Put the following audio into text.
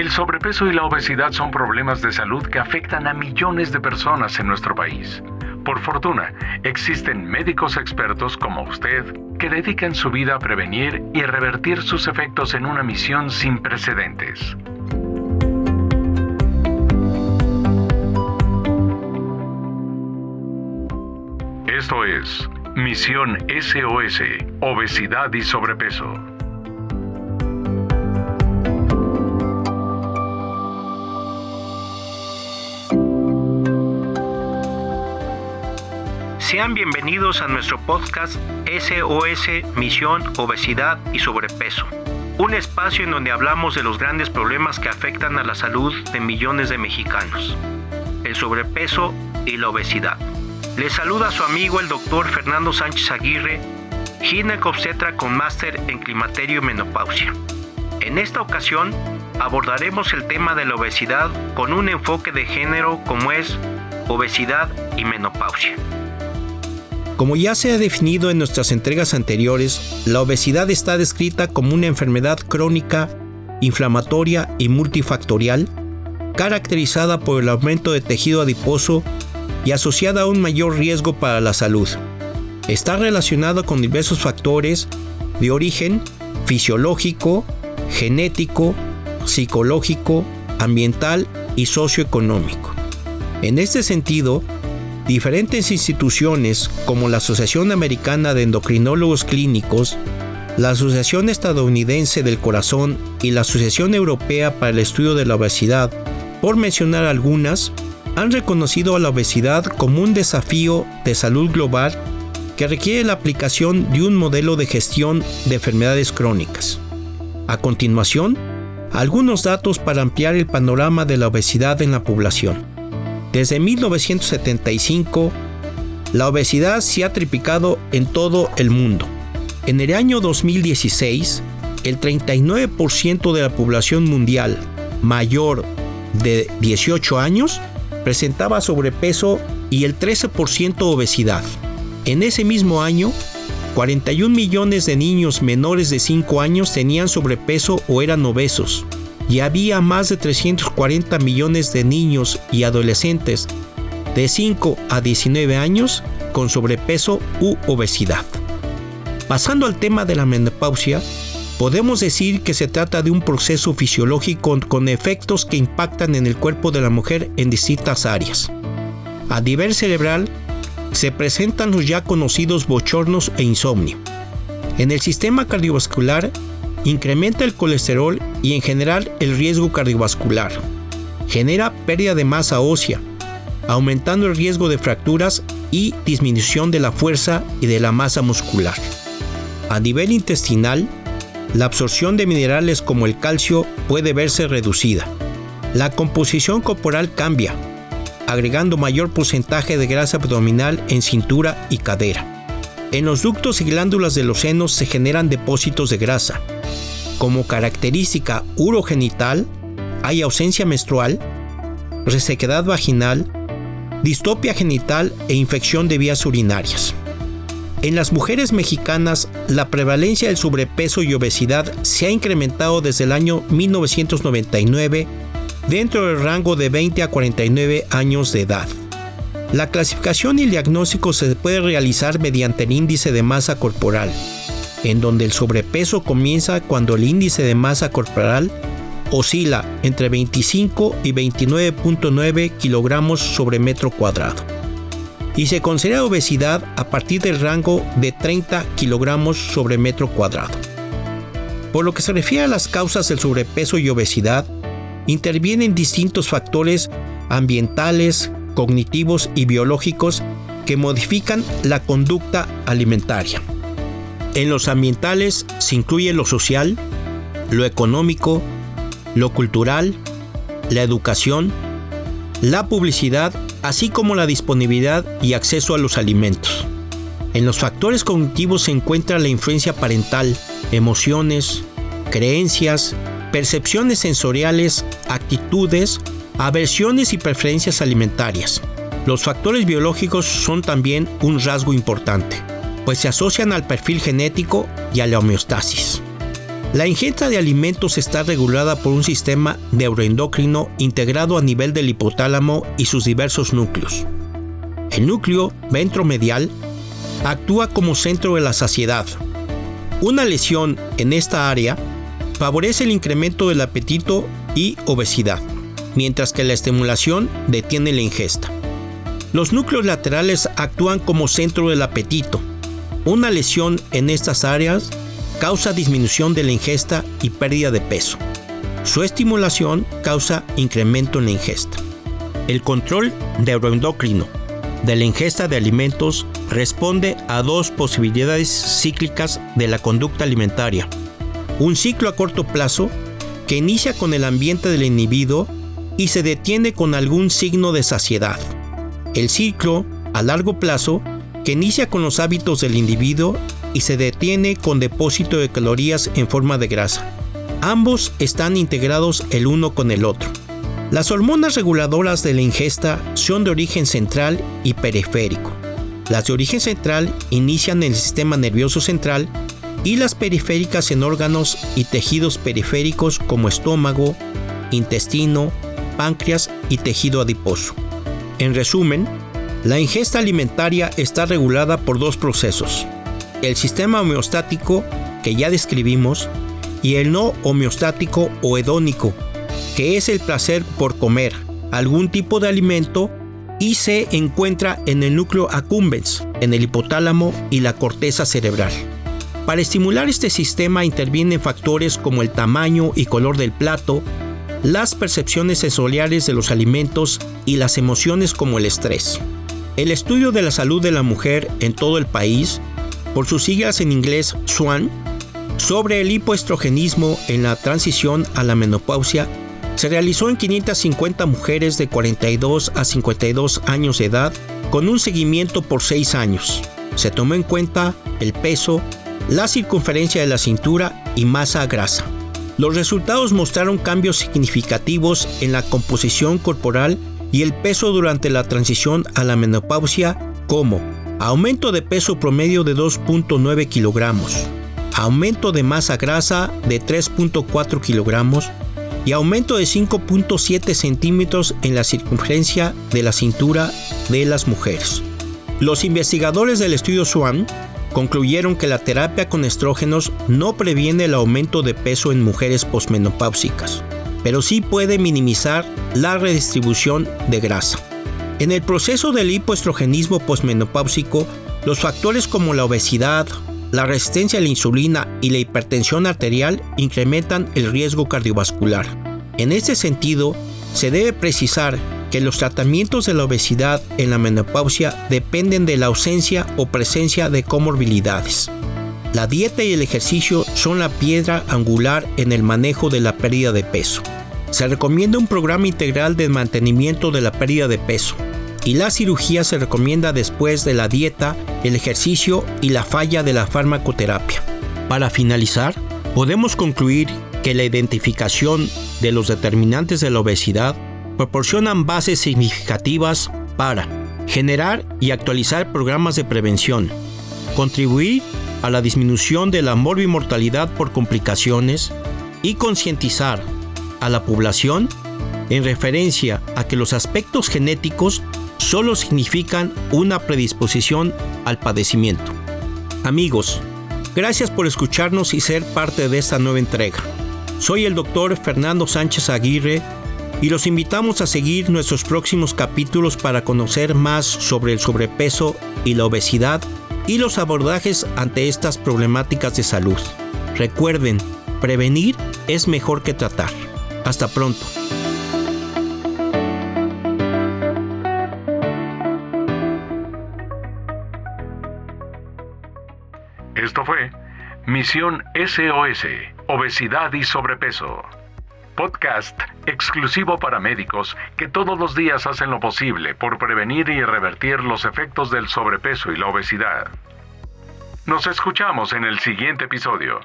El sobrepeso y la obesidad son problemas de salud que afectan a millones de personas en nuestro país. Por fortuna, existen médicos expertos como usted que dedican su vida a prevenir y revertir sus efectos en una misión sin precedentes. Esto es Misión SOS, Obesidad y Sobrepeso. Sean bienvenidos a nuestro podcast SOS Misión Obesidad y Sobrepeso, un espacio en donde hablamos de los grandes problemas que afectan a la salud de millones de mexicanos, el sobrepeso y la obesidad. Les saluda su amigo el doctor Fernando Sánchez Aguirre, ginecobstetra con máster en climaterio y menopausia. En esta ocasión abordaremos el tema de la obesidad con un enfoque de género como es obesidad y menopausia. Como ya se ha definido en nuestras entregas anteriores, la obesidad está descrita como una enfermedad crónica, inflamatoria y multifactorial, caracterizada por el aumento de tejido adiposo y asociada a un mayor riesgo para la salud. Está relacionada con diversos factores de origen fisiológico, genético, psicológico, ambiental y socioeconómico. En este sentido, Diferentes instituciones como la Asociación Americana de Endocrinólogos Clínicos, la Asociación Estadounidense del Corazón y la Asociación Europea para el Estudio de la Obesidad, por mencionar algunas, han reconocido a la obesidad como un desafío de salud global que requiere la aplicación de un modelo de gestión de enfermedades crónicas. A continuación, algunos datos para ampliar el panorama de la obesidad en la población. Desde 1975, la obesidad se ha triplicado en todo el mundo. En el año 2016, el 39% de la población mundial mayor de 18 años presentaba sobrepeso y el 13% obesidad. En ese mismo año, 41 millones de niños menores de 5 años tenían sobrepeso o eran obesos y había más de 340 millones de niños y adolescentes de 5 a 19 años con sobrepeso u obesidad. Pasando al tema de la menopausia, podemos decir que se trata de un proceso fisiológico con efectos que impactan en el cuerpo de la mujer en distintas áreas. A nivel cerebral, se presentan los ya conocidos bochornos e insomnio. En el sistema cardiovascular, incrementa el colesterol y en general el riesgo cardiovascular. Genera pérdida de masa ósea, aumentando el riesgo de fracturas y disminución de la fuerza y de la masa muscular. A nivel intestinal, la absorción de minerales como el calcio puede verse reducida. La composición corporal cambia, agregando mayor porcentaje de grasa abdominal en cintura y cadera. En los ductos y glándulas de los senos se generan depósitos de grasa, como característica urogenital, hay ausencia menstrual, resequedad vaginal, distopia genital e infección de vías urinarias. En las mujeres mexicanas, la prevalencia del sobrepeso y obesidad se ha incrementado desde el año 1999 dentro del rango de 20 a 49 años de edad. La clasificación y el diagnóstico se puede realizar mediante el índice de masa corporal, en donde el sobrepeso comienza cuando el índice de masa corporal oscila entre 25 y 29.9 kilogramos sobre metro cuadrado. Y se considera obesidad a partir del rango de 30 kilogramos sobre metro cuadrado. Por lo que se refiere a las causas del sobrepeso y obesidad, intervienen distintos factores ambientales, cognitivos y biológicos que modifican la conducta alimentaria. En los ambientales se incluye lo social, lo económico, lo cultural, la educación, la publicidad, así como la disponibilidad y acceso a los alimentos. En los factores cognitivos se encuentra la influencia parental, emociones, creencias, percepciones sensoriales, actitudes, aversiones y preferencias alimentarias. Los factores biológicos son también un rasgo importante, pues se asocian al perfil genético y a la homeostasis. La ingesta de alimentos está regulada por un sistema neuroendocrino integrado a nivel del hipotálamo y sus diversos núcleos. El núcleo ventromedial actúa como centro de la saciedad. Una lesión en esta área favorece el incremento del apetito y obesidad, mientras que la estimulación detiene la ingesta. Los núcleos laterales actúan como centro del apetito. Una lesión en estas áreas causa disminución de la ingesta y pérdida de peso. Su estimulación causa incremento en la ingesta. El control neuroendocrino de la ingesta de alimentos responde a dos posibilidades cíclicas de la conducta alimentaria. Un ciclo a corto plazo que inicia con el ambiente del individuo y se detiene con algún signo de saciedad. El ciclo a largo plazo que inicia con los hábitos del individuo y se detiene con depósito de calorías en forma de grasa. Ambos están integrados el uno con el otro. Las hormonas reguladoras de la ingesta son de origen central y periférico. Las de origen central inician en el sistema nervioso central y las periféricas en órganos y tejidos periféricos como estómago, intestino, páncreas y tejido adiposo. En resumen, la ingesta alimentaria está regulada por dos procesos, el sistema homeostático que ya describimos y el no homeostático o hedónico, que es el placer por comer algún tipo de alimento y se encuentra en el núcleo accumbens, en el hipotálamo y la corteza cerebral. Para estimular este sistema intervienen factores como el tamaño y color del plato, las percepciones sensoriales de los alimentos y las emociones como el estrés. El estudio de la salud de la mujer en todo el país por sus siglas en inglés SWAN, sobre el hipoestrogenismo en la transición a la menopausia se realizó en 550 mujeres de 42 a 52 años de edad con un seguimiento por 6 años. Se tomó en cuenta el peso, la circunferencia de la cintura y masa grasa. Los resultados mostraron cambios significativos en la composición corporal y el peso durante la transición a la menopausia como aumento de peso promedio de 2.9 kilogramos, aumento de masa grasa de 3.4 kilogramos y aumento de 5.7 centímetros en la circunferencia de la cintura de las mujeres. Los investigadores del estudio SWAN concluyeron que la terapia con estrógenos no previene el aumento de peso en mujeres posmenopáusicas, pero sí puede minimizar la redistribución de grasa. En el proceso del hipoestrogenismo posmenopáusico, los factores como la obesidad, la resistencia a la insulina y la hipertensión arterial incrementan el riesgo cardiovascular. En este sentido, se debe precisar que los tratamientos de la obesidad en la menopausia dependen de la ausencia o presencia de comorbilidades. La dieta y el ejercicio son la piedra angular en el manejo de la pérdida de peso. Se recomienda un programa integral de mantenimiento de la pérdida de peso, y la cirugía se recomienda después de la dieta, el ejercicio y la falla de la farmacoterapia. Para finalizar, podemos concluir que la identificación de los determinantes de la obesidad proporcionan bases significativas para generar y actualizar programas de prevención, contribuir a la disminución de la morbimortalidad por complicaciones y concientizar a la población en referencia a que los aspectos genéticos solo significan una predisposición al padecimiento. Amigos, gracias por escucharnos y ser parte de esta nueva entrega. Soy el doctor Fernando Sánchez Aguirre y los invitamos a seguir nuestros próximos capítulos para conocer más sobre el sobrepeso y la obesidad y los abordajes ante estas problemáticas de salud. Recuerden, prevenir es mejor que tratar. Hasta pronto. Esto fue Misión SOS, Obesidad y Sobrepeso. Podcast exclusivo para médicos que todos los días hacen lo posible por prevenir y revertir los efectos del sobrepeso y la obesidad. Nos escuchamos en el siguiente episodio.